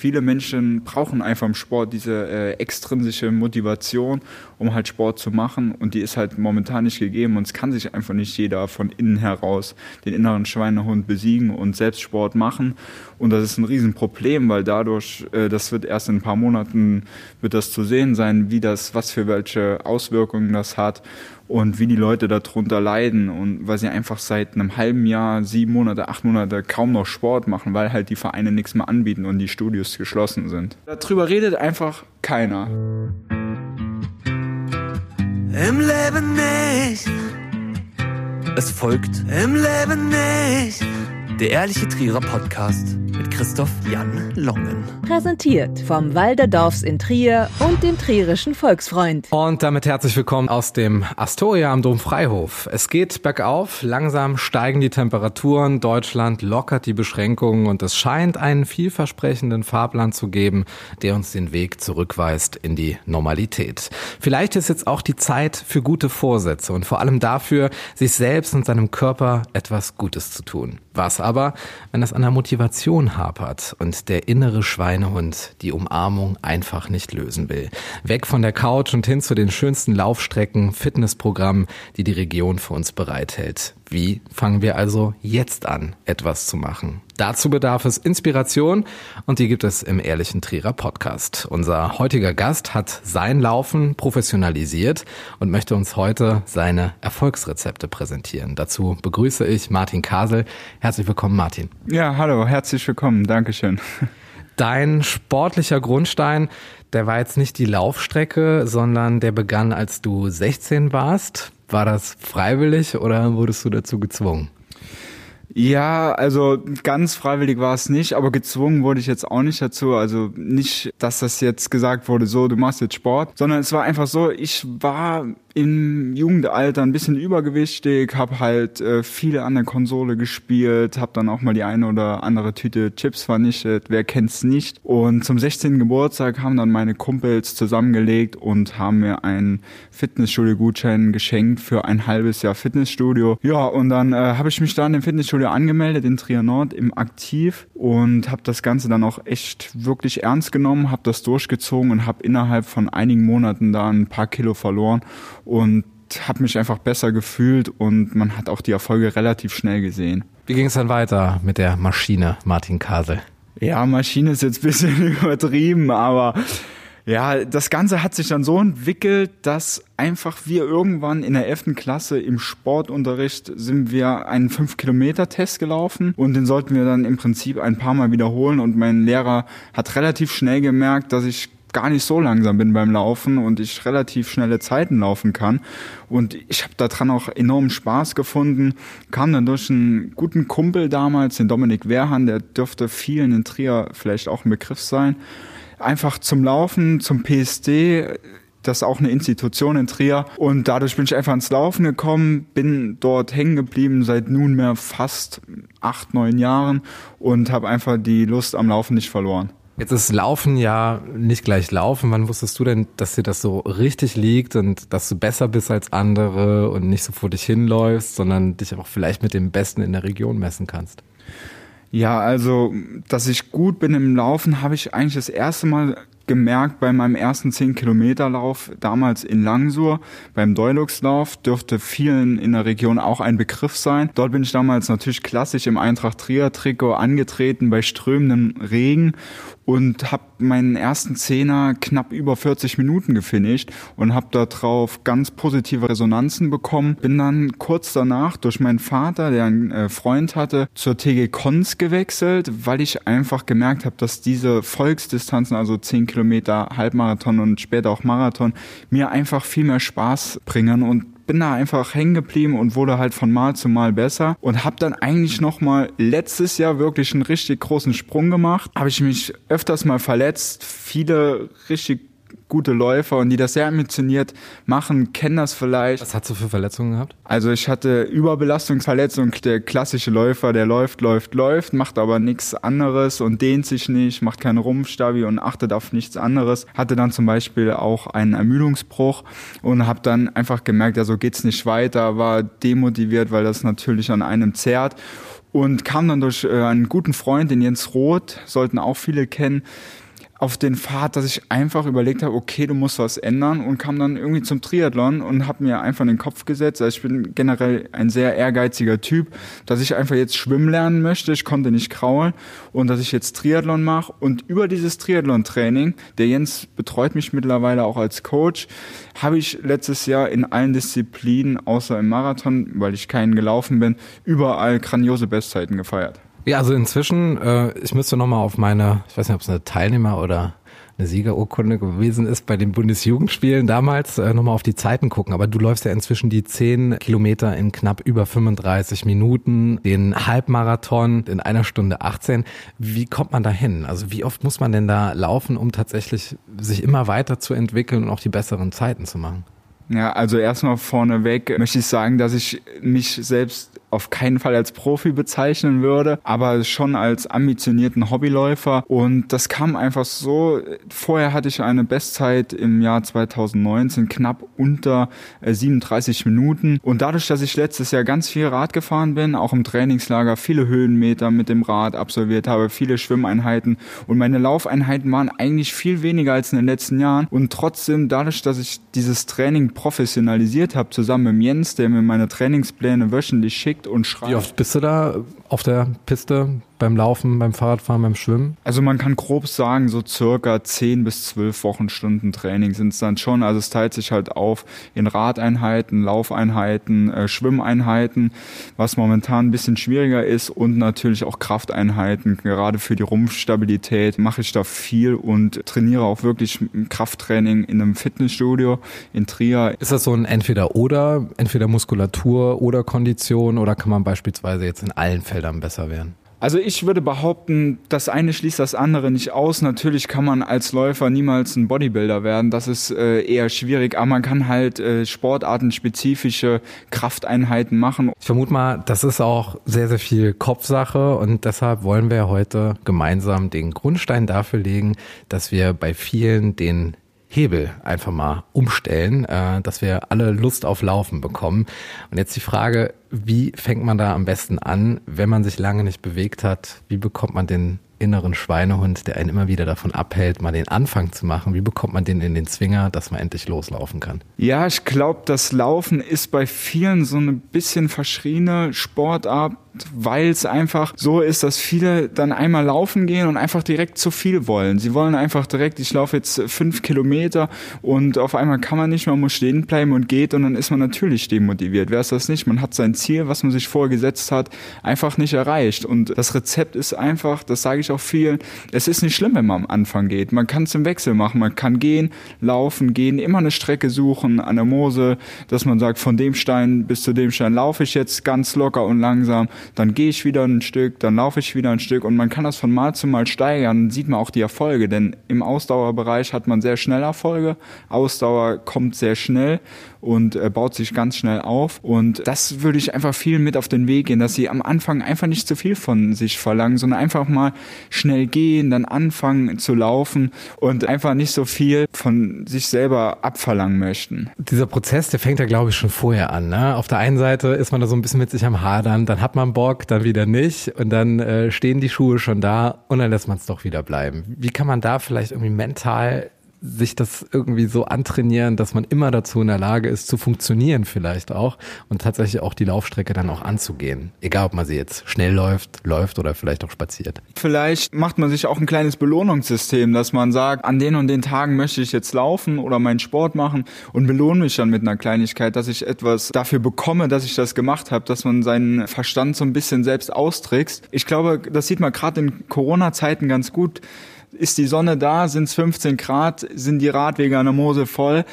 Viele Menschen brauchen einfach im Sport diese äh, extrinsische Motivation, um halt Sport zu machen. Und die ist halt momentan nicht gegeben. Und es kann sich einfach nicht jeder von innen heraus den inneren Schweinehund besiegen und selbst Sport machen. Und das ist ein Riesenproblem, weil dadurch, äh, das wird erst in ein paar Monaten, wird das zu sehen sein, wie das, was für welche Auswirkungen das hat und wie die Leute darunter leiden und weil sie einfach seit einem halben Jahr, sieben Monate, acht Monate kaum noch Sport machen, weil halt die Vereine nichts mehr anbieten und die Studios geschlossen sind. Darüber redet einfach keiner. Im Leben nicht. Es folgt Im Leben nicht. Der Ehrliche Trierer Podcast mit Christoph Jan Longen. Präsentiert vom Walderdorfs in Trier und dem Trierischen Volksfreund. Und damit herzlich willkommen aus dem Astoria am Domfreihof. Es geht bergauf, langsam steigen die Temperaturen, Deutschland lockert die Beschränkungen und es scheint einen vielversprechenden Fahrplan zu geben, der uns den Weg zurückweist in die Normalität. Vielleicht ist jetzt auch die Zeit für gute Vorsätze und vor allem dafür, sich selbst und seinem Körper etwas Gutes zu tun. Was aber, wenn es an der Motivation hapert und der innere Schweinehund die Umarmung einfach nicht lösen will? Weg von der Couch und hin zu den schönsten Laufstrecken, Fitnessprogrammen, die die Region für uns bereithält. Wie fangen wir also jetzt an, etwas zu machen? Dazu bedarf es Inspiration und die gibt es im Ehrlichen Trierer Podcast. Unser heutiger Gast hat sein Laufen professionalisiert und möchte uns heute seine Erfolgsrezepte präsentieren. Dazu begrüße ich Martin Kasel. Herzlich willkommen, Martin. Ja, hallo, herzlich willkommen, Dankeschön. Dein sportlicher Grundstein, der war jetzt nicht die Laufstrecke, sondern der begann, als du 16 warst. War das freiwillig oder wurdest du dazu gezwungen? Ja, also ganz freiwillig war es nicht, aber gezwungen wurde ich jetzt auch nicht dazu. Also nicht, dass das jetzt gesagt wurde, so, du machst jetzt Sport, sondern es war einfach so, ich war im Jugendalter ein bisschen übergewichtig, habe halt äh, viele an der Konsole gespielt, habe dann auch mal die eine oder andere Tüte Chips vernichtet, wer kennt's nicht. Und zum 16. Geburtstag haben dann meine Kumpels zusammengelegt und haben mir einen Fitnessstudio-Gutschein geschenkt für ein halbes Jahr Fitnessstudio. Ja, und dann äh, habe ich mich da in dem Fitnessstudio angemeldet in Trier Nord im Aktiv und habe das Ganze dann auch echt wirklich ernst genommen, habe das durchgezogen und habe innerhalb von einigen Monaten da ein paar Kilo verloren und habe mich einfach besser gefühlt und man hat auch die Erfolge relativ schnell gesehen. Wie ging es dann weiter mit der Maschine, Martin Kasel? Ja, Maschine ist jetzt ein bisschen übertrieben, aber ja, das Ganze hat sich dann so entwickelt, dass einfach wir irgendwann in der 11. Klasse im Sportunterricht sind wir einen 5-Kilometer-Test gelaufen und den sollten wir dann im Prinzip ein paar Mal wiederholen und mein Lehrer hat relativ schnell gemerkt, dass ich gar nicht so langsam bin beim Laufen und ich relativ schnelle Zeiten laufen kann. Und ich habe daran auch enormen Spaß gefunden. Kam dann durch einen guten Kumpel damals, den Dominik Wehrhahn, der dürfte vielen in Trier vielleicht auch ein Begriff sein. Einfach zum Laufen, zum PSD, das ist auch eine Institution in Trier. Und dadurch bin ich einfach ins Laufen gekommen, bin dort hängen geblieben seit nunmehr fast acht, neun Jahren und habe einfach die Lust am Laufen nicht verloren. Jetzt ist Laufen ja nicht gleich Laufen. Wann wusstest du denn, dass dir das so richtig liegt und dass du besser bist als andere und nicht so vor dich hinläufst, sondern dich auch vielleicht mit dem Besten in der Region messen kannst? Ja, also, dass ich gut bin im Laufen, habe ich eigentlich das erste Mal gemerkt bei meinem ersten 10-Kilometer-Lauf damals in Langsur beim Deuluxlauf dürfte vielen in der Region auch ein Begriff sein. Dort bin ich damals natürlich klassisch im Eintracht Trier Trikot angetreten bei strömendem Regen und habe meinen ersten Zehner knapp über 40 Minuten gefinisht und habe darauf ganz positive Resonanzen bekommen. Bin dann kurz danach durch meinen Vater, der einen äh, Freund hatte, zur TG Cons gewechselt, weil ich einfach gemerkt habe, dass diese Volksdistanzen, also 10 Kilometer, Halbmarathon und später auch Marathon, mir einfach viel mehr Spaß bringen und bin da einfach hängen geblieben und wurde halt von Mal zu Mal besser und habe dann eigentlich noch mal letztes Jahr wirklich einen richtig großen Sprung gemacht. Habe ich mich öfters mal verletzt, viele richtig gute Läufer und die das sehr ambitioniert machen, kennen das vielleicht. Was hast du für Verletzungen gehabt? Also ich hatte Überbelastungsverletzung, der klassische Läufer, der läuft, läuft, läuft, macht aber nichts anderes und dehnt sich nicht, macht keinen Rumpfstabi und achtet auf nichts anderes. Hatte dann zum Beispiel auch einen Ermüdungsbruch und habe dann einfach gemerkt, ja so geht's nicht weiter, war demotiviert, weil das natürlich an einem zerrt und kam dann durch äh, einen guten Freund, den Jens Roth, sollten auch viele kennen, auf den Pfad, dass ich einfach überlegt habe, okay, du musst was ändern und kam dann irgendwie zum Triathlon und habe mir einfach in den Kopf gesetzt, also ich bin generell ein sehr ehrgeiziger Typ, dass ich einfach jetzt schwimmen lernen möchte, ich konnte nicht kraulen und dass ich jetzt Triathlon mache. Und über dieses Triathlon-Training, der Jens betreut mich mittlerweile auch als Coach, habe ich letztes Jahr in allen Disziplinen, außer im Marathon, weil ich keinen gelaufen bin, überall grandiose Bestzeiten gefeiert. Ja, also inzwischen, äh, ich müsste nochmal auf meine, ich weiß nicht, ob es eine Teilnehmer oder eine Siegerurkunde gewesen ist bei den Bundesjugendspielen damals, äh, nochmal auf die Zeiten gucken. Aber du läufst ja inzwischen die 10 Kilometer in knapp über 35 Minuten, den Halbmarathon in einer Stunde 18. Wie kommt man da hin? Also wie oft muss man denn da laufen, um tatsächlich sich immer weiter zu entwickeln und auch die besseren Zeiten zu machen? Ja, also erstmal vorneweg möchte ich sagen, dass ich mich selbst auf keinen Fall als Profi bezeichnen würde, aber schon als ambitionierten Hobbyläufer. Und das kam einfach so. Vorher hatte ich eine Bestzeit im Jahr 2019 knapp unter 37 äh, Minuten. Und dadurch, dass ich letztes Jahr ganz viel Rad gefahren bin, auch im Trainingslager viele Höhenmeter mit dem Rad absolviert habe, viele Schwimmeinheiten und meine Laufeinheiten waren eigentlich viel weniger als in den letzten Jahren. Und trotzdem, dadurch, dass ich dieses Training professionalisiert habe, zusammen mit Jens, der mir meine Trainingspläne wöchentlich schickt, schickt und schreibt. Wie oft bist du da auf der Piste beim Laufen, beim Fahrradfahren, beim Schwimmen? Also man kann grob sagen, so circa 10 bis 12 Wochenstunden Training sind es dann schon. Also es teilt sich halt auf in Radeinheiten, Laufeinheiten, äh, Schwimmeinheiten, was momentan ein bisschen schwieriger ist und natürlich auch Krafteinheiten. Gerade für die Rumpfstabilität mache ich da viel und trainiere auch wirklich Krafttraining in einem Fitnessstudio in Trier. Ist das so ein Entweder-Oder, entweder Muskulatur oder Kondition oder kann man beispielsweise jetzt in allen Feldern besser werden? Also ich würde behaupten, das eine schließt das andere nicht aus. Natürlich kann man als Läufer niemals ein Bodybuilder werden. Das ist äh, eher schwierig, aber man kann halt äh, sportartenspezifische Krafteinheiten machen. Ich vermute mal, das ist auch sehr, sehr viel Kopfsache und deshalb wollen wir heute gemeinsam den Grundstein dafür legen, dass wir bei vielen den Hebel einfach mal umstellen, äh, dass wir alle Lust auf Laufen bekommen. Und jetzt die Frage, wie fängt man da am besten an, wenn man sich lange nicht bewegt hat? Wie bekommt man den inneren Schweinehund, der einen immer wieder davon abhält, mal den Anfang zu machen? Wie bekommt man den in den Zwinger, dass man endlich loslaufen kann? Ja, ich glaube, das Laufen ist bei vielen so eine bisschen verschriene Sportart, weil es einfach so ist, dass viele dann einmal laufen gehen und einfach direkt zu viel wollen. Sie wollen einfach direkt, ich laufe jetzt fünf Kilometer und auf einmal kann man nicht, man muss stehen bleiben und geht und dann ist man natürlich demotiviert. Wer ist das nicht? Man hat sein Ziel, was man sich vorgesetzt hat, einfach nicht erreicht. Und das Rezept ist einfach, das sage ich auch viel, es ist nicht schlimm, wenn man am Anfang geht. Man kann es im Wechsel machen. Man kann gehen, laufen, gehen, immer eine Strecke suchen an der Mose, dass man sagt, von dem Stein bis zu dem Stein laufe ich jetzt ganz locker und langsam. Dann gehe ich wieder ein Stück, dann laufe ich wieder ein Stück und man kann das von Mal zu Mal steigern. Dann sieht man auch die Erfolge, denn im Ausdauerbereich hat man sehr schnell Erfolge. Ausdauer kommt sehr schnell und äh, baut sich ganz schnell auf. Und das würde ich einfach viel mit auf den Weg gehen, dass sie am Anfang einfach nicht zu viel von sich verlangen, sondern einfach mal schnell gehen, dann anfangen zu laufen und einfach nicht so viel von sich selber abverlangen möchten. Dieser Prozess, der fängt ja, glaube ich, schon vorher an. Ne? Auf der einen Seite ist man da so ein bisschen mit sich am Hadern, dann hat man Bock, dann wieder nicht und dann äh, stehen die Schuhe schon da und dann lässt man es doch wieder bleiben. Wie kann man da vielleicht irgendwie mental sich das irgendwie so antrainieren, dass man immer dazu in der Lage ist, zu funktionieren vielleicht auch und tatsächlich auch die Laufstrecke dann auch anzugehen. Egal, ob man sie jetzt schnell läuft, läuft oder vielleicht auch spaziert. Vielleicht macht man sich auch ein kleines Belohnungssystem, dass man sagt, an den und den Tagen möchte ich jetzt laufen oder meinen Sport machen und belohne mich dann mit einer Kleinigkeit, dass ich etwas dafür bekomme, dass ich das gemacht habe, dass man seinen Verstand so ein bisschen selbst austrickst. Ich glaube, das sieht man gerade in Corona-Zeiten ganz gut ist die Sonne da, sind es 15 Grad, sind die Radwege an der Mose voll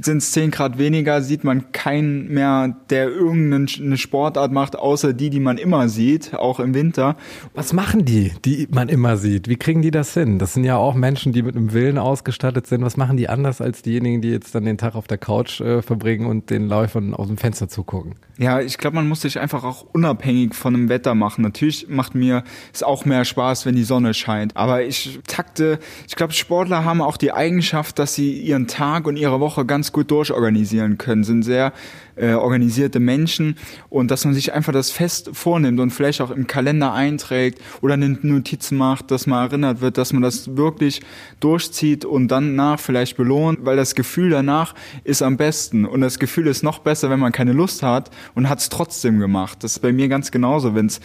sind es 10 Grad weniger, sieht man keinen mehr, der irgendeine Sportart macht, außer die, die man immer sieht, auch im Winter. Was machen die, die man immer sieht? Wie kriegen die das hin? Das sind ja auch Menschen, die mit einem Willen ausgestattet sind. Was machen die anders als diejenigen, die jetzt dann den Tag auf der Couch äh, verbringen und den Läufern aus dem Fenster zugucken? Ja, ich glaube, man muss sich einfach auch unabhängig von dem Wetter machen. Natürlich macht mir es auch mehr Spaß, wenn die Sonne scheint. Aber ich takte, ich glaube, Sportler haben auch die Eigenschaft, dass sie ihren Tag und ihre Woche ganz gut durchorganisieren können, sind sehr äh, organisierte Menschen und dass man sich einfach das fest vornimmt und vielleicht auch im Kalender einträgt oder eine Notiz macht, dass man erinnert wird, dass man das wirklich durchzieht und dann nach vielleicht belohnt, weil das Gefühl danach ist am besten und das Gefühl ist noch besser, wenn man keine Lust hat und hat es trotzdem gemacht. Das ist bei mir ganz genauso, wenn es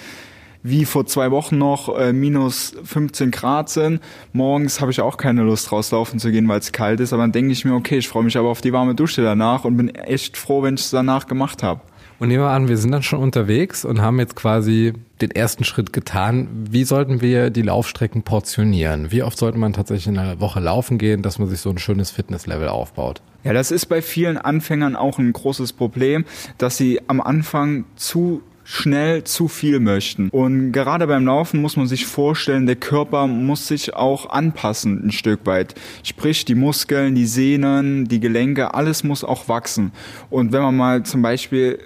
wie vor zwei Wochen noch äh, minus 15 Grad sind. Morgens habe ich auch keine Lust rauslaufen zu gehen, weil es kalt ist. Aber dann denke ich mir, okay, ich freue mich aber auf die warme Dusche danach und bin echt froh, wenn ich es danach gemacht habe. Und nehmen wir an, wir sind dann schon unterwegs und haben jetzt quasi den ersten Schritt getan. Wie sollten wir die Laufstrecken portionieren? Wie oft sollte man tatsächlich in einer Woche laufen gehen, dass man sich so ein schönes Fitnesslevel aufbaut? Ja, das ist bei vielen Anfängern auch ein großes Problem, dass sie am Anfang zu schnell zu viel möchten. Und gerade beim Laufen muss man sich vorstellen, der Körper muss sich auch anpassen ein Stück weit. Sprich, die Muskeln, die Sehnen, die Gelenke, alles muss auch wachsen. Und wenn man mal zum Beispiel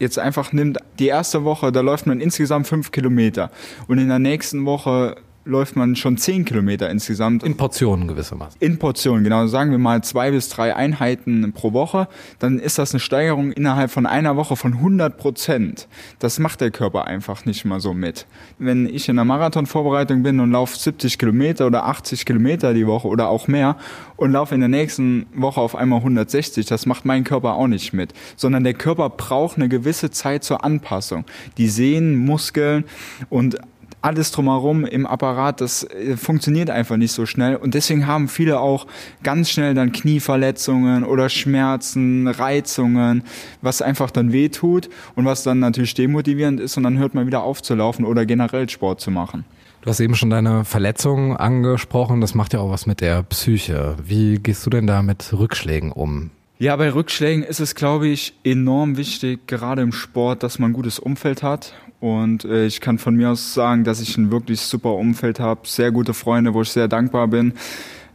jetzt einfach nimmt, die erste Woche, da läuft man insgesamt fünf Kilometer und in der nächsten Woche läuft man schon zehn Kilometer insgesamt. In Portionen gewissermaßen. In Portionen, genau. Sagen wir mal zwei bis drei Einheiten pro Woche. Dann ist das eine Steigerung innerhalb von einer Woche von 100 Prozent. Das macht der Körper einfach nicht mal so mit. Wenn ich in einer Marathonvorbereitung bin und laufe 70 Kilometer oder 80 Kilometer die Woche oder auch mehr und laufe in der nächsten Woche auf einmal 160, das macht mein Körper auch nicht mit. Sondern der Körper braucht eine gewisse Zeit zur Anpassung. Die Sehnen, Muskeln und alles drumherum im Apparat, das äh, funktioniert einfach nicht so schnell. Und deswegen haben viele auch ganz schnell dann Knieverletzungen oder Schmerzen, Reizungen, was einfach dann wehtut und was dann natürlich demotivierend ist und dann hört man wieder auf zu laufen oder generell Sport zu machen. Du hast eben schon deine Verletzung angesprochen. Das macht ja auch was mit der Psyche. Wie gehst du denn da mit Rückschlägen um? Ja, bei Rückschlägen ist es, glaube ich, enorm wichtig, gerade im Sport, dass man ein gutes Umfeld hat und äh, ich kann von mir aus sagen, dass ich ein wirklich super Umfeld habe, sehr gute Freunde, wo ich sehr dankbar bin,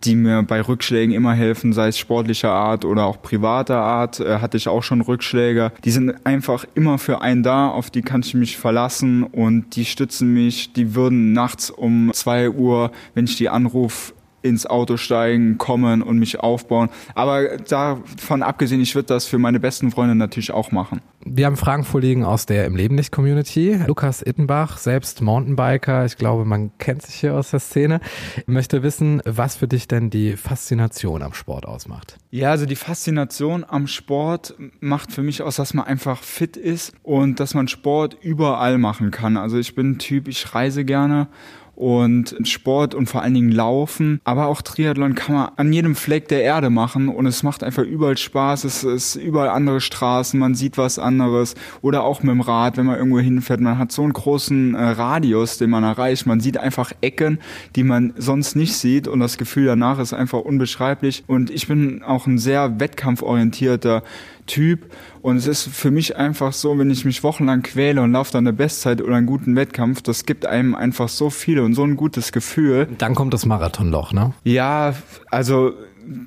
die mir bei Rückschlägen immer helfen, sei es sportlicher Art oder auch privater Art, äh, hatte ich auch schon Rückschläge. Die sind einfach immer für einen da, auf die kann ich mich verlassen und die stützen mich. Die würden nachts um zwei Uhr, wenn ich die anrufe, ins Auto steigen, kommen und mich aufbauen. Aber davon abgesehen, ich würde das für meine besten Freunde natürlich auch machen. Wir haben Fragen vorliegen aus der Im Leben nicht Community. Lukas Ittenbach, selbst Mountainbiker, ich glaube, man kennt sich hier aus der Szene, möchte wissen, was für dich denn die Faszination am Sport ausmacht. Ja, also die Faszination am Sport macht für mich aus, dass man einfach fit ist und dass man Sport überall machen kann. Also ich bin ein Typ, ich reise gerne und Sport und vor allen Dingen Laufen, aber auch Triathlon kann man an jedem Fleck der Erde machen und es macht einfach überall Spaß. Es ist überall andere Straßen, man sieht was anderes oder auch mit dem Rad, wenn man irgendwo hinfährt. Man hat so einen großen äh, Radius, den man erreicht. Man sieht einfach Ecken, die man sonst nicht sieht und das Gefühl danach ist einfach unbeschreiblich. Und ich bin auch ein sehr wettkampforientierter Typ. Und es ist für mich einfach so, wenn ich mich wochenlang quäle und laufe dann eine Bestzeit oder einen guten Wettkampf, das gibt einem einfach so viel und so ein gutes Gefühl. Dann kommt das Marathonloch, ne? Ja, also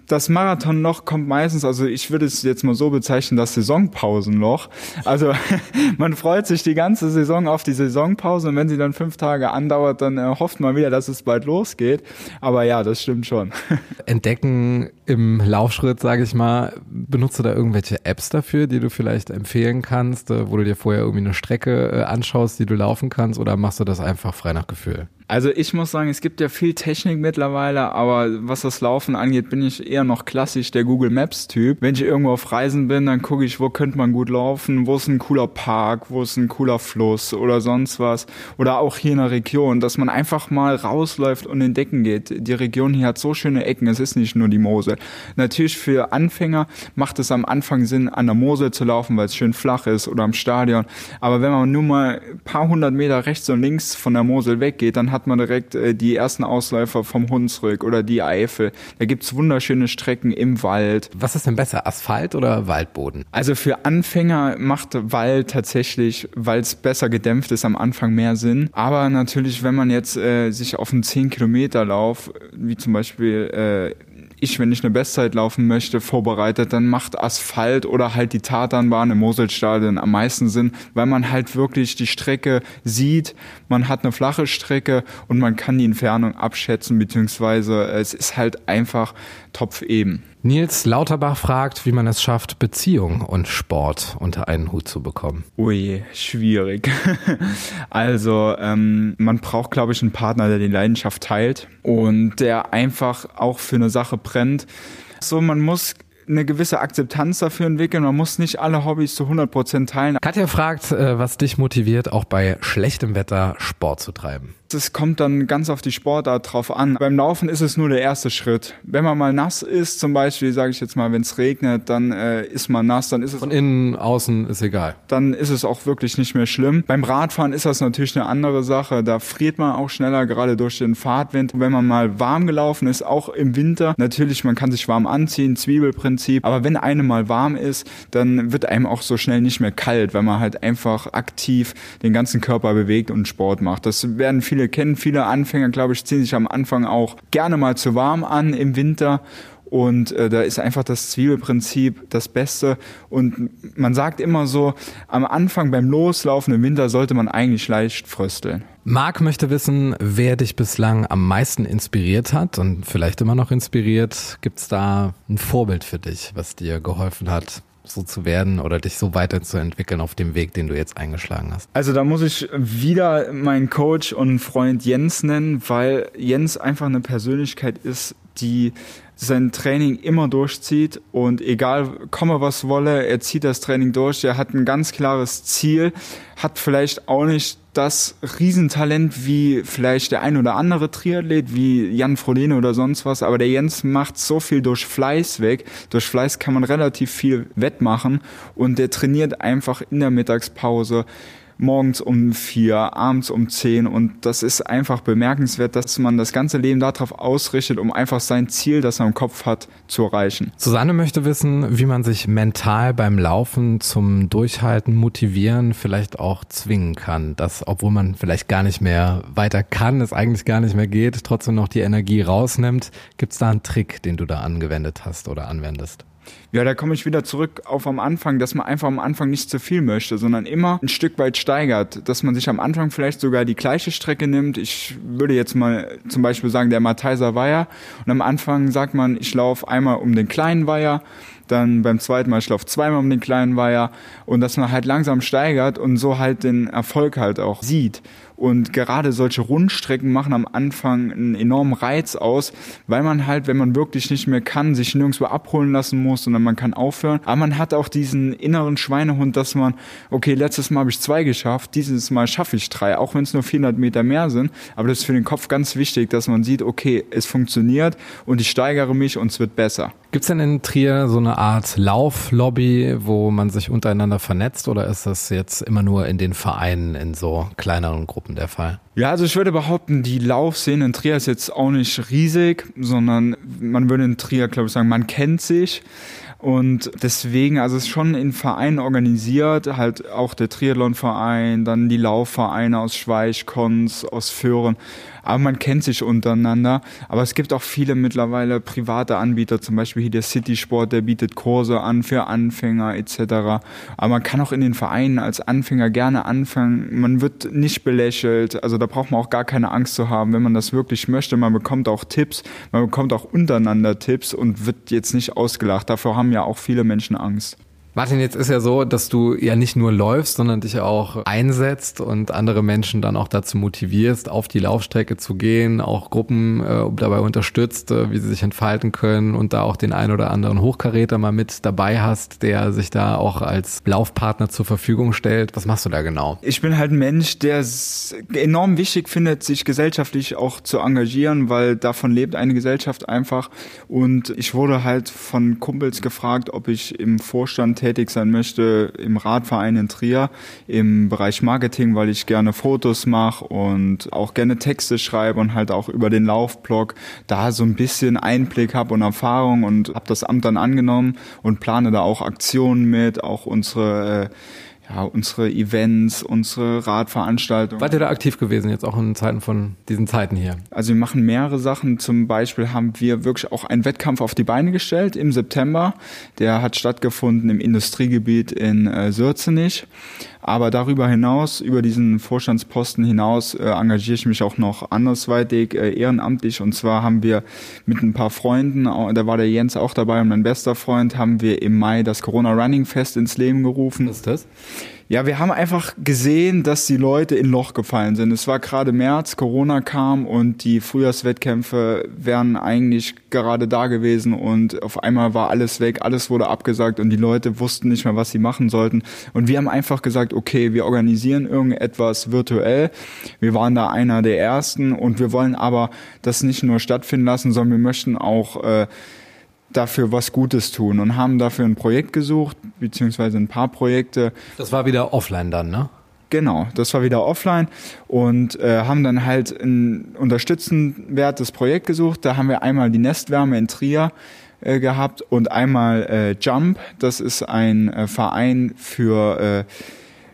das Marathonloch kommt meistens, also ich würde es jetzt mal so bezeichnen, das Saisonpausenloch. Also man freut sich die ganze Saison auf die Saisonpause und wenn sie dann fünf Tage andauert, dann äh, hofft man wieder, dass es bald losgeht. Aber ja, das stimmt schon. Entdecken im Laufschritt, sage ich mal, benutzt du da irgendwelche Apps dafür, die du vielleicht empfehlen kannst, äh, wo du dir vorher irgendwie eine Strecke äh, anschaust, die du laufen kannst, oder machst du das einfach frei nach Gefühl? Also ich muss sagen, es gibt ja viel Technik mittlerweile, aber was das Laufen angeht, bin ich eher noch klassisch der Google Maps Typ. Wenn ich irgendwo auf Reisen bin, dann gucke ich, wo könnte man gut laufen, wo ist ein cooler Park, wo ist ein cooler Fluss oder sonst was. Oder auch hier in der Region, dass man einfach mal rausläuft und entdecken geht. Die Region hier hat so schöne Ecken, es ist nicht nur die Mosel. Natürlich für Anfänger macht es am Anfang Sinn, an der Mosel zu laufen, weil es schön flach ist oder am Stadion. Aber wenn man nur mal ein paar hundert Meter rechts und links von der Mosel weggeht, dann hat hat man direkt äh, die ersten Ausläufer vom Hunsrück oder die Eifel. Da gibt's wunderschöne Strecken im Wald. Was ist denn besser, Asphalt oder Waldboden? Also für Anfänger macht Wald tatsächlich, weil es besser gedämpft ist, am Anfang mehr Sinn. Aber natürlich, wenn man jetzt äh, sich auf einen 10 Kilometer Lauf, wie zum Beispiel äh, ich, wenn ich eine Bestzeit laufen möchte, vorbereitet, dann macht Asphalt oder halt die Tatanbahn im Moselstadion am meisten Sinn, weil man halt wirklich die Strecke sieht, man hat eine flache Strecke und man kann die Entfernung abschätzen, beziehungsweise es ist halt einfach Topf eben. Nils Lauterbach fragt, wie man es schafft, Beziehung und Sport unter einen Hut zu bekommen. Ui, schwierig. also ähm, man braucht, glaube ich, einen Partner, der die Leidenschaft teilt und der einfach auch für eine Sache brennt. So, man muss eine gewisse Akzeptanz dafür entwickeln. Man muss nicht alle Hobbys zu 100% teilen. Katja fragt, äh, was dich motiviert, auch bei schlechtem Wetter Sport zu treiben. Es kommt dann ganz auf die Sportart drauf an. Beim Laufen ist es nur der erste Schritt. Wenn man mal nass ist, zum Beispiel, sage ich jetzt mal, wenn es regnet, dann äh, ist man nass, dann ist es von innen, außen ist egal. Dann ist es auch wirklich nicht mehr schlimm. Beim Radfahren ist das natürlich eine andere Sache. Da friert man auch schneller, gerade durch den Fahrtwind. Wenn man mal warm gelaufen ist, auch im Winter, natürlich, man kann sich warm anziehen, Zwiebelprinzip. Aber wenn einem mal warm ist, dann wird einem auch so schnell nicht mehr kalt, weil man halt einfach aktiv den ganzen Körper bewegt und Sport macht. Das werden viele kennen, viele Anfänger, glaube ich, ziehen sich am Anfang auch gerne mal zu warm an im Winter. Und äh, da ist einfach das Zwiebelprinzip das Beste. Und man sagt immer so, am Anfang beim Loslaufen im Winter sollte man eigentlich leicht frösteln. Marc möchte wissen, wer dich bislang am meisten inspiriert hat und vielleicht immer noch inspiriert. Gibt es da ein Vorbild für dich, was dir geholfen hat, so zu werden oder dich so weiterzuentwickeln auf dem Weg, den du jetzt eingeschlagen hast? Also da muss ich wieder meinen Coach und Freund Jens nennen, weil Jens einfach eine Persönlichkeit ist, die sein Training immer durchzieht und egal komme was wolle, er zieht das Training durch. Er hat ein ganz klares Ziel, hat vielleicht auch nicht das Riesentalent wie vielleicht der ein oder andere Triathlet, wie Jan Frodeno oder sonst was, aber der Jens macht so viel durch Fleiß weg. Durch Fleiß kann man relativ viel wettmachen und der trainiert einfach in der Mittagspause morgens um vier, abends um zehn und das ist einfach bemerkenswert, dass man das ganze Leben darauf ausrichtet, um einfach sein Ziel, das er im Kopf hat, zu erreichen. Susanne möchte wissen, wie man sich mental beim Laufen zum Durchhalten, Motivieren, vielleicht auch zwingen kann, dass obwohl man vielleicht gar nicht mehr weiter kann, es eigentlich gar nicht mehr geht, trotzdem noch die Energie rausnimmt. Gibt es da einen Trick, den du da angewendet hast oder anwendest? Ja, da komme ich wieder zurück auf am Anfang, dass man einfach am Anfang nicht zu viel möchte, sondern immer ein Stück weit steigert, dass man sich am Anfang vielleicht sogar die gleiche Strecke nimmt. Ich würde jetzt mal zum Beispiel sagen, der Matheiser Weiher und am Anfang sagt man, ich laufe einmal um den kleinen Weiher, dann beim zweiten Mal, ich laufe zweimal um den kleinen Weiher und dass man halt langsam steigert und so halt den Erfolg halt auch sieht. Und gerade solche Rundstrecken machen am Anfang einen enormen Reiz aus, weil man halt, wenn man wirklich nicht mehr kann, sich nirgendwo abholen lassen muss, sondern man kann aufhören. Aber man hat auch diesen inneren Schweinehund, dass man, okay, letztes Mal habe ich zwei geschafft, dieses Mal schaffe ich drei, auch wenn es nur 400 Meter mehr sind. Aber das ist für den Kopf ganz wichtig, dass man sieht, okay, es funktioniert und ich steigere mich und es wird besser. Gibt es denn in Trier so eine Art Lauflobby, wo man sich untereinander vernetzt oder ist das jetzt immer nur in den Vereinen in so kleineren Gruppen der Fall? Ja, also ich würde behaupten, die Laufszene in Trier ist jetzt auch nicht riesig, sondern man würde in Trier, glaube ich, sagen, man kennt sich. Und deswegen, also es ist schon in Vereinen organisiert, halt auch der Triathlonverein, dann die Laufvereine aus Schweich, Konz, aus Föhren. Aber man kennt sich untereinander. Aber es gibt auch viele mittlerweile private Anbieter, zum Beispiel hier der City Sport, der bietet Kurse an für Anfänger etc. Aber man kann auch in den Vereinen als Anfänger gerne anfangen. Man wird nicht belächelt. Also da braucht man auch gar keine Angst zu haben, wenn man das wirklich möchte. Man bekommt auch Tipps, man bekommt auch untereinander Tipps und wird jetzt nicht ausgelacht. Dafür haben ja auch viele Menschen Angst. Martin, jetzt ist ja so, dass du ja nicht nur läufst, sondern dich auch einsetzt und andere Menschen dann auch dazu motivierst, auf die Laufstrecke zu gehen, auch Gruppen äh, dabei unterstützt, äh, wie sie sich entfalten können und da auch den ein oder anderen Hochkaräter mal mit dabei hast, der sich da auch als Laufpartner zur Verfügung stellt. Was machst du da genau? Ich bin halt ein Mensch, der es enorm wichtig findet, sich gesellschaftlich auch zu engagieren, weil davon lebt eine Gesellschaft einfach. Und ich wurde halt von Kumpels gefragt, ob ich im Vorstand tätig sein möchte im Radverein in Trier im Bereich Marketing, weil ich gerne Fotos mache und auch gerne Texte schreibe und halt auch über den Laufblog da so ein bisschen Einblick habe und Erfahrung und habe das Amt dann angenommen und plane da auch Aktionen mit, auch unsere äh, ja, unsere Events, unsere Radveranstaltungen. Seid ihr da aktiv gewesen, jetzt auch in Zeiten von diesen Zeiten hier? Also wir machen mehrere Sachen. Zum Beispiel haben wir wirklich auch einen Wettkampf auf die Beine gestellt im September. Der hat stattgefunden im Industriegebiet in äh, Sürzenich. Aber darüber hinaus, über diesen Vorstandsposten hinaus, äh, engagiere ich mich auch noch andersweitig äh, ehrenamtlich. Und zwar haben wir mit ein paar Freunden, da war der Jens auch dabei und mein bester Freund, haben wir im Mai das Corona Running Fest ins Leben gerufen. Was ist das? Ja, wir haben einfach gesehen, dass die Leute in Loch gefallen sind. Es war gerade März, Corona kam und die Frühjahrswettkämpfe wären eigentlich gerade da gewesen und auf einmal war alles weg, alles wurde abgesagt und die Leute wussten nicht mehr, was sie machen sollten. Und wir haben einfach gesagt, okay, wir organisieren irgendetwas virtuell. Wir waren da einer der ersten und wir wollen aber das nicht nur stattfinden lassen, sondern wir möchten auch äh, dafür was Gutes tun und haben dafür ein Projekt gesucht, beziehungsweise ein paar Projekte. Das war wieder offline dann, ne? Genau, das war wieder offline und äh, haben dann halt ein unterstützenwertes Projekt gesucht. Da haben wir einmal die Nestwärme in Trier äh, gehabt und einmal äh, Jump. Das ist ein äh, Verein für äh,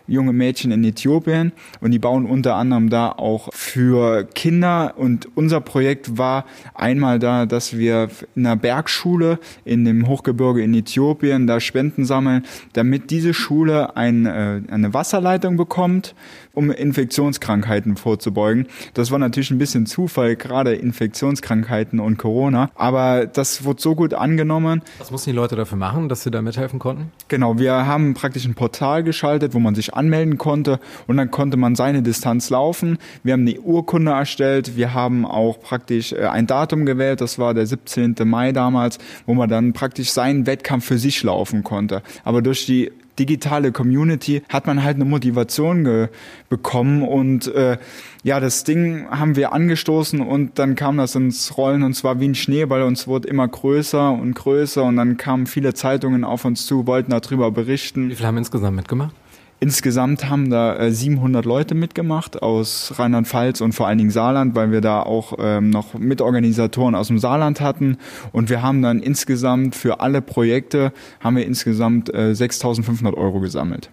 junge Mädchen in Äthiopien. Und die bauen unter anderem da auch für Kinder. Und unser Projekt war einmal da, dass wir in einer Bergschule in dem Hochgebirge in Äthiopien da Spenden sammeln, damit diese Schule ein, äh, eine Wasserleitung bekommt, um Infektionskrankheiten vorzubeugen. Das war natürlich ein bisschen Zufall, gerade Infektionskrankheiten und Corona, aber das wurde so gut angenommen, Was mussten die Leute dafür machen, dass sie da mithelfen konnten? Genau, wir haben praktisch ein Portal geschaltet, wo man sich anmelden konnte und dann konnte man seine Distanz laufen. Wir haben eine Urkunde erstellt, wir haben auch praktisch äh, ein Datum gewählt, das war der 17. Mai damals, wo man dann praktisch seinen Wettkampf für sich laufen konnte. Aber durch die digitale Community hat man halt eine Motivation bekommen und äh, ja, das Ding haben wir angestoßen und dann kam das ins Rollen und zwar wie ein Schneeball und es wurde immer größer und größer und dann kamen viele Zeitungen auf uns zu, wollten darüber berichten. Wie viele haben insgesamt mitgemacht? Insgesamt haben da äh, 700 Leute mitgemacht aus Rheinland-Pfalz und vor allen Dingen Saarland, weil wir da auch ähm, noch Mitorganisatoren aus dem Saarland hatten. Und wir haben dann insgesamt für alle Projekte haben wir insgesamt äh, 6.500 Euro gesammelt.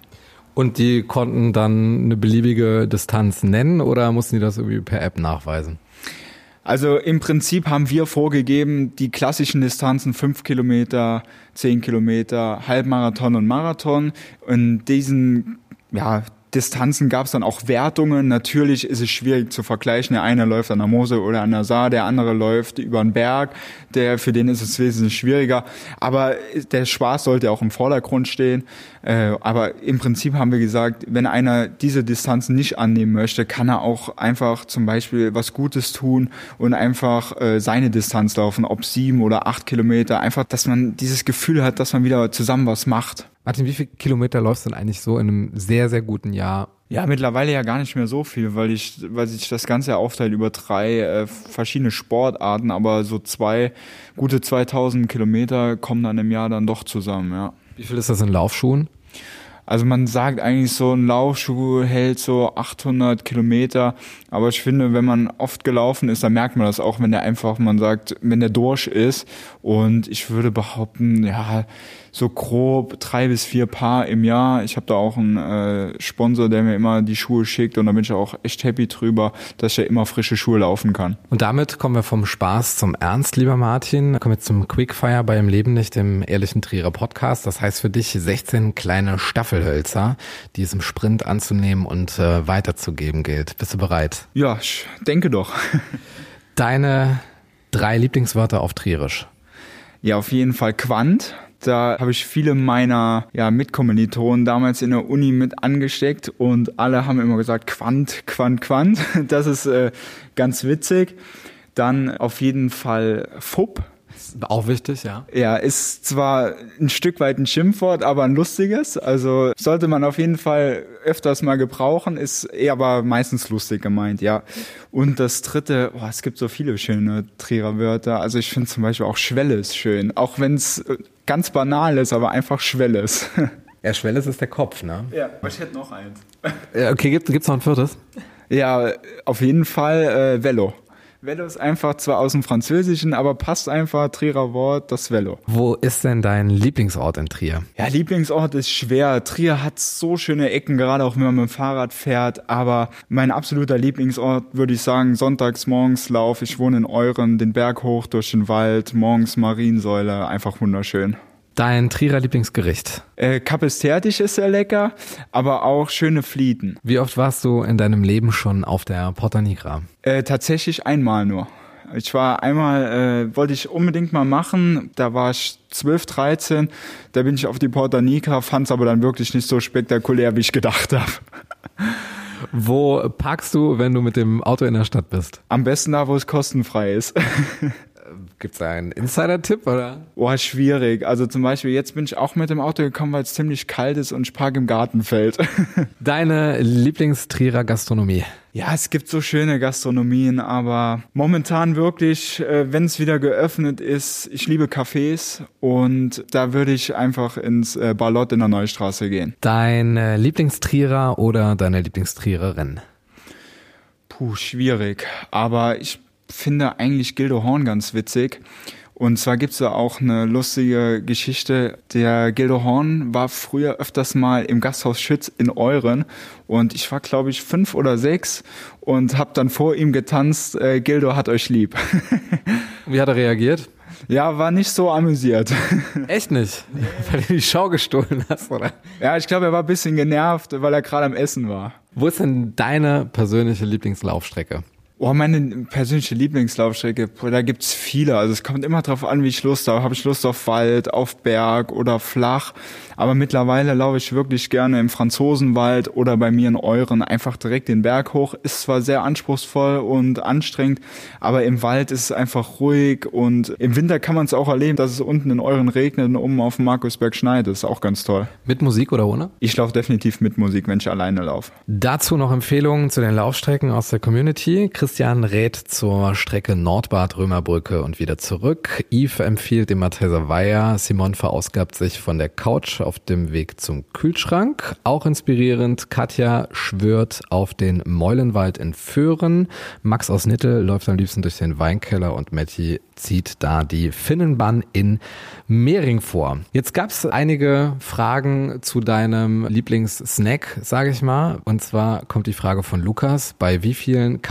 Und die konnten dann eine beliebige Distanz nennen oder mussten die das irgendwie per App nachweisen? Also im Prinzip haben wir vorgegeben, die klassischen Distanzen 5 Kilometer, 10 Kilometer, Halbmarathon und Marathon. In diesen ja, Distanzen gab es dann auch Wertungen. Natürlich ist es schwierig zu vergleichen. Der eine läuft an der Mosel oder an der Saar, der andere läuft über einen Berg. Der, für den ist es wesentlich schwieriger. Aber der Spaß sollte auch im Vordergrund stehen. Äh, aber im Prinzip haben wir gesagt, wenn einer diese Distanzen nicht annehmen möchte, kann er auch einfach zum Beispiel was Gutes tun und einfach äh, seine Distanz laufen, ob sieben oder acht Kilometer. Einfach, dass man dieses Gefühl hat, dass man wieder zusammen was macht. Martin, wie viele Kilometer läufst du denn eigentlich so in einem sehr, sehr guten Jahr? Ja, mittlerweile ja gar nicht mehr so viel, weil ich, weil sich das Ganze aufteilt über drei äh, verschiedene Sportarten, aber so zwei, gute 2000 Kilometer kommen dann im Jahr dann doch zusammen, ja. Wie viel ist das in Laufschuhen? Also man sagt eigentlich so, ein Laufschuh hält so 800 Kilometer, aber ich finde, wenn man oft gelaufen ist, dann merkt man das auch, wenn der einfach, man sagt, wenn der durch ist und ich würde behaupten, ja, so grob drei bis vier Paar im Jahr. Ich habe da auch einen äh, Sponsor, der mir immer die Schuhe schickt und da bin ich auch echt happy drüber, dass ich ja immer frische Schuhe laufen kann. Und damit kommen wir vom Spaß zum Ernst, lieber Martin. Kommen wir zum Quickfire bei Im Leben nicht, dem ehrlichen Trierer Podcast. Das heißt für dich 16 kleine Staffelhölzer, die es im Sprint anzunehmen und äh, weiterzugeben gilt. Bist du bereit? Ja, ich denke doch. Deine drei Lieblingswörter auf Trierisch. Ja, auf jeden Fall Quant. Da habe ich viele meiner ja, Mitkommilitonen damals in der Uni mit angesteckt und alle haben immer gesagt, Quant, Quant, Quant. Das ist äh, ganz witzig. Dann auf jeden Fall FUP. Auch wichtig, ja. Ja, ist zwar ein Stück weit ein Schimpfwort, aber ein lustiges. Also sollte man auf jeden Fall öfters mal gebrauchen, ist eher aber meistens lustig gemeint, ja. Und das dritte, oh, es gibt so viele schöne Trierer Wörter. Also ich finde zum Beispiel auch Schwelles schön, auch wenn es ganz banal ist, aber einfach Schwelles. Ja, Schwelles ist der Kopf, ne? Ja, aber ich hätte noch eins. Ja, okay, gibt, gibt's noch ein viertes? Ja, auf jeden Fall äh, Velo. Velo ist einfach zwar aus dem Französischen, aber passt einfach, Trierer Wort, das Velo. Wo ist denn dein Lieblingsort in Trier? Ja, Lieblingsort ist schwer. Trier hat so schöne Ecken, gerade auch wenn man mit dem Fahrrad fährt. Aber mein absoluter Lieblingsort würde ich sagen, sonntags morgens Lauf. Ich wohne in Euren, den Berg hoch durch den Wald, morgens Mariensäule, einfach wunderschön. Dein Trierer Lieblingsgericht? Äh, Kapestertisch ist sehr lecker, aber auch schöne Flieten. Wie oft warst du in deinem Leben schon auf der Porta Nigra? Äh, tatsächlich einmal nur. Ich war einmal, äh, wollte ich unbedingt mal machen, da war ich 12, 13, da bin ich auf die Porta Nigra, fand es aber dann wirklich nicht so spektakulär, wie ich gedacht habe. Wo parkst du, wenn du mit dem Auto in der Stadt bist? Am besten da, wo es kostenfrei ist. Gibt's da einen Insider-Tipp oder? Boah, schwierig. Also zum Beispiel, jetzt bin ich auch mit dem Auto gekommen, weil es ziemlich kalt ist und ich parke im Gartenfeld. Deine Lieblingstrierer Gastronomie? Ja, es gibt so schöne Gastronomien, aber momentan wirklich, äh, wenn es wieder geöffnet ist, ich liebe Cafés und da würde ich einfach ins äh, Ballott in der Neustraße gehen. Dein äh, Lieblingstrierer oder deine Lieblingstriererin? Puh, schwierig. Aber ich finde eigentlich Gildo Horn ganz witzig. Und zwar gibt's da auch eine lustige Geschichte. Der Gildo Horn war früher öfters mal im Gasthaus Schütz in Euren und ich war, glaube ich, fünf oder sechs und habe dann vor ihm getanzt, äh, Gildo hat euch lieb. Wie hat er reagiert? Ja, war nicht so amüsiert. Echt nicht? Weil du die Show gestohlen hast, oder? Ja, ich glaube, er war ein bisschen genervt, weil er gerade am Essen war. Wo ist denn deine persönliche Lieblingslaufstrecke? Oh, meine persönliche Lieblingslaufstrecke, da gibt's viele. Also es kommt immer drauf an, wie ich Lust habe. Habe ich Lust auf Wald, auf Berg oder flach? Aber mittlerweile laufe ich wirklich gerne im Franzosenwald oder bei mir in Euren einfach direkt den Berg hoch. Ist zwar sehr anspruchsvoll und anstrengend, aber im Wald ist es einfach ruhig und im Winter kann man es auch erleben, dass es unten in Euren regnet und oben auf dem Markusberg schneit. Das ist auch ganz toll. Mit Musik oder ohne? Ich laufe definitiv mit Musik, wenn ich alleine laufe. Dazu noch Empfehlungen zu den Laufstrecken aus der Community. Christian rät zur Strecke Nordbad Römerbrücke und wieder zurück. Yves empfiehlt den Matheser Weiher. Simon verausgabt sich von der Couch auf dem Weg zum Kühlschrank. Auch inspirierend. Katja schwört auf den Meulenwald in Föhren. Max aus Nittel läuft am liebsten durch den Weinkeller und Matti zieht da die Finnenbahn in Mehring vor. Jetzt gab es einige Fragen zu deinem Lieblingssnack, sage ich mal. Und zwar kommt die Frage von Lukas. Bei wie vielen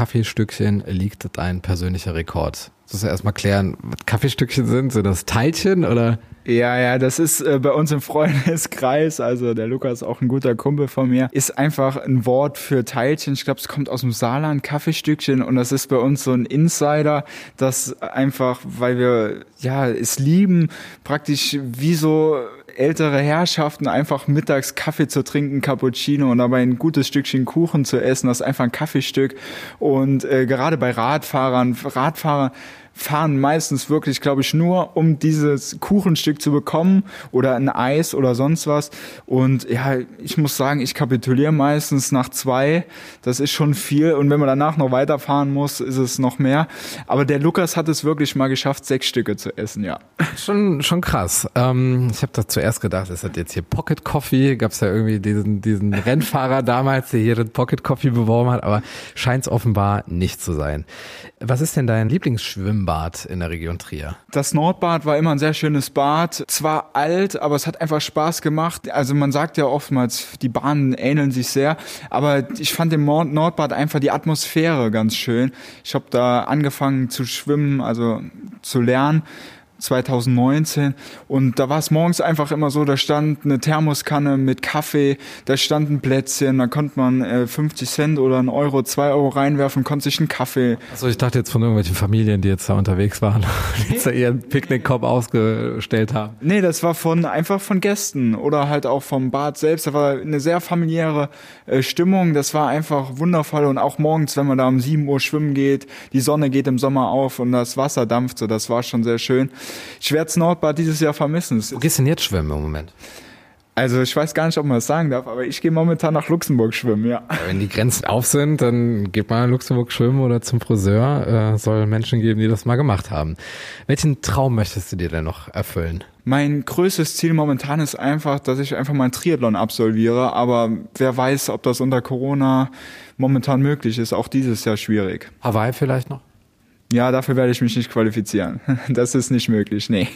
Kaffeestückchen liegt dein persönlicher Rekord? Muss ja erstmal klären, was Kaffeestückchen sind. Sind das Teilchen oder? Ja, ja, das ist äh, bei uns im Freundeskreis, also der Lukas auch ein guter Kumpel von mir, ist einfach ein Wort für Teilchen. Ich glaube, es kommt aus dem Saarland, Kaffeestückchen und das ist bei uns so ein Insider, das einfach, weil wir ja es lieben, praktisch wie so ältere Herrschaften einfach mittags Kaffee zu trinken, Cappuccino und dabei ein gutes Stückchen Kuchen zu essen, das ist einfach ein Kaffeestück. Und äh, gerade bei Radfahrern, Radfahrer fahren meistens wirklich, glaube ich, nur, um dieses Kuchenstück zu bekommen oder ein Eis oder sonst was. Und ja, ich muss sagen, ich kapituliere meistens nach zwei. Das ist schon viel. Und wenn man danach noch weiterfahren muss, ist es noch mehr. Aber der Lukas hat es wirklich mal geschafft, sechs Stücke zu essen, ja. Schon, schon krass. Ähm, ich habe da zuerst gedacht, es hat jetzt hier Pocket Coffee. Gab es ja irgendwie diesen, diesen Rennfahrer damals, der hier den Pocket Coffee beworben hat, aber scheint es offenbar nicht zu sein. Was ist denn dein Lieblingsschwimmbad in der Region Trier? Das Nordbad war immer ein sehr schönes Bad. Zwar alt, aber es hat einfach Spaß gemacht. Also man sagt ja oftmals, die Bahnen ähneln sich sehr, aber ich fand im Nordbad einfach die Atmosphäre ganz schön. Ich habe da angefangen zu schwimmen, also zu lernen 2019 und da war es morgens einfach immer so, da stand eine Thermoskanne mit Kaffee, da stand ein Plätzchen, da konnte man äh, 50 Cent oder einen Euro, zwei Euro reinwerfen, konnte sich einen Kaffee. Also ich dachte jetzt von irgendwelchen Familien, die jetzt da unterwegs waren, die jetzt da ihren Picknickkorb ausgestellt haben. Nee, das war von einfach von Gästen oder halt auch vom Bad selbst. Da war eine sehr familiäre äh, Stimmung, das war einfach wundervoll und auch morgens, wenn man da um 7 Uhr schwimmen geht, die Sonne geht im Sommer auf und das Wasser dampft so, das war schon sehr schön. Ich werde das Nordbad dieses Jahr vermissen. Wo gehst du denn jetzt schwimmen im Moment? Also ich weiß gar nicht, ob man das sagen darf, aber ich gehe momentan nach Luxemburg schwimmen, ja. Wenn die Grenzen auf sind, dann geht mal in Luxemburg schwimmen oder zum Friseur. Äh, soll Menschen geben, die das mal gemacht haben. Welchen Traum möchtest du dir denn noch erfüllen? Mein größtes Ziel momentan ist einfach, dass ich einfach mal einen Triathlon absolviere, aber wer weiß, ob das unter Corona momentan möglich ist. Auch dieses Jahr schwierig. Hawaii vielleicht noch? Ja, dafür werde ich mich nicht qualifizieren. Das ist nicht möglich, nee.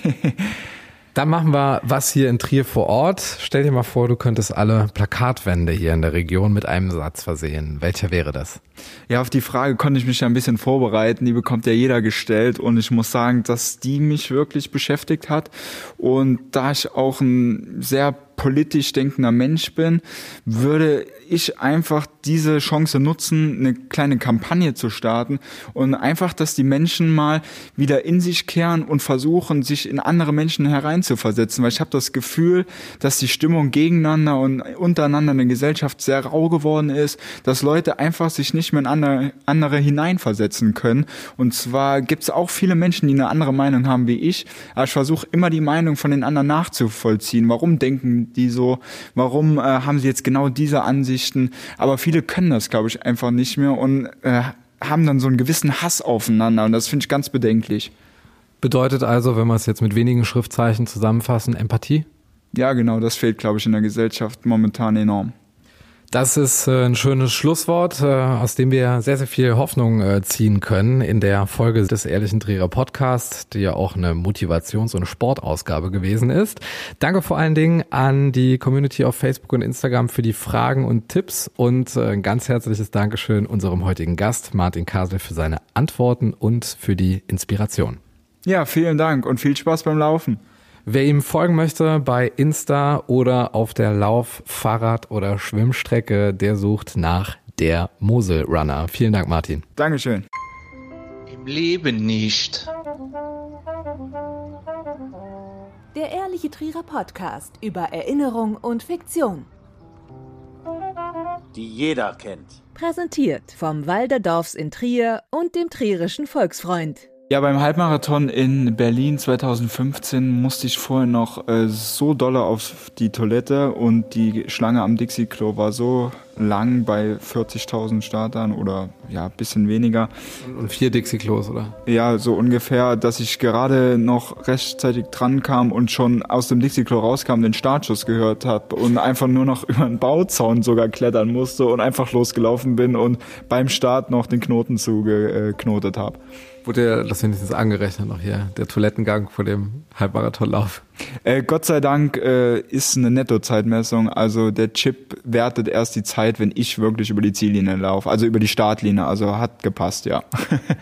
Dann machen wir was hier in Trier vor Ort. Stell dir mal vor, du könntest alle Plakatwände hier in der Region mit einem Satz versehen. Welcher wäre das? Ja, auf die Frage konnte ich mich ja ein bisschen vorbereiten. Die bekommt ja jeder gestellt und ich muss sagen, dass die mich wirklich beschäftigt hat. Und da ich auch ein sehr politisch denkender Mensch bin, würde ich einfach diese Chance nutzen, eine kleine Kampagne zu starten und einfach, dass die Menschen mal wieder in sich kehren und versuchen, sich in andere Menschen hereinzuversetzen, weil ich habe das Gefühl, dass die Stimmung gegeneinander und untereinander in der Gesellschaft sehr rau geworden ist, dass Leute einfach sich nicht mehr in andere, andere hineinversetzen können. Und zwar gibt es auch viele Menschen, die eine andere Meinung haben wie ich, aber ich versuche immer die Meinung von den anderen nachzuvollziehen. Warum denken die so? Warum äh, haben sie jetzt genau diese Ansichten? Aber viele können das, glaube ich, einfach nicht mehr und äh, haben dann so einen gewissen Hass aufeinander und das finde ich ganz bedenklich. Bedeutet also, wenn wir es jetzt mit wenigen Schriftzeichen zusammenfassen, Empathie? Ja, genau, das fehlt, glaube ich, in der Gesellschaft momentan enorm. Das ist äh, ein schönes Schlusswort, äh, aus dem wir sehr, sehr viel Hoffnung äh, ziehen können in der Folge des Ehrlichen Trierer Podcasts, die ja auch eine Motivations- und Sportausgabe gewesen ist. Danke vor allen Dingen an die Community auf Facebook und Instagram für die Fragen und Tipps und ein ganz herzliches Dankeschön unserem heutigen Gast Martin Kasel für seine Antworten und für die Inspiration. Ja, vielen Dank und viel Spaß beim Laufen. Wer ihm folgen möchte bei Insta oder auf der Lauf-, Fahrrad- oder Schwimmstrecke, der sucht nach der Mosel Runner. Vielen Dank, Martin. Dankeschön. Im Leben nicht. Der Ehrliche Trierer Podcast über Erinnerung und Fiktion. Die jeder kennt. Präsentiert vom Walderdorfs in Trier und dem Trierischen Volksfreund. Ja, beim Halbmarathon in Berlin 2015 musste ich vorher noch äh, so dolle auf die Toilette und die Schlange am Dixie-Klo war so lang bei 40.000 Startern oder ja, bisschen weniger. Und vier Dixie-Klos, oder? Ja, so ungefähr, dass ich gerade noch rechtzeitig dran kam und schon aus dem Dixie-Klo rauskam, den Startschuss gehört habe und einfach nur noch über einen Bauzaun sogar klettern musste und einfach losgelaufen bin und beim Start noch den Knoten zugeknotet habe. Wurde ja das wenigstens angerechnet noch hier, der Toilettengang vor dem Halbmarathonlauf? Äh, Gott sei Dank äh, ist eine Nettozeitmessung. Also der Chip wertet erst die Zeit, wenn ich wirklich über die Ziellinie laufe, also über die Startlinie. Also hat gepasst, ja.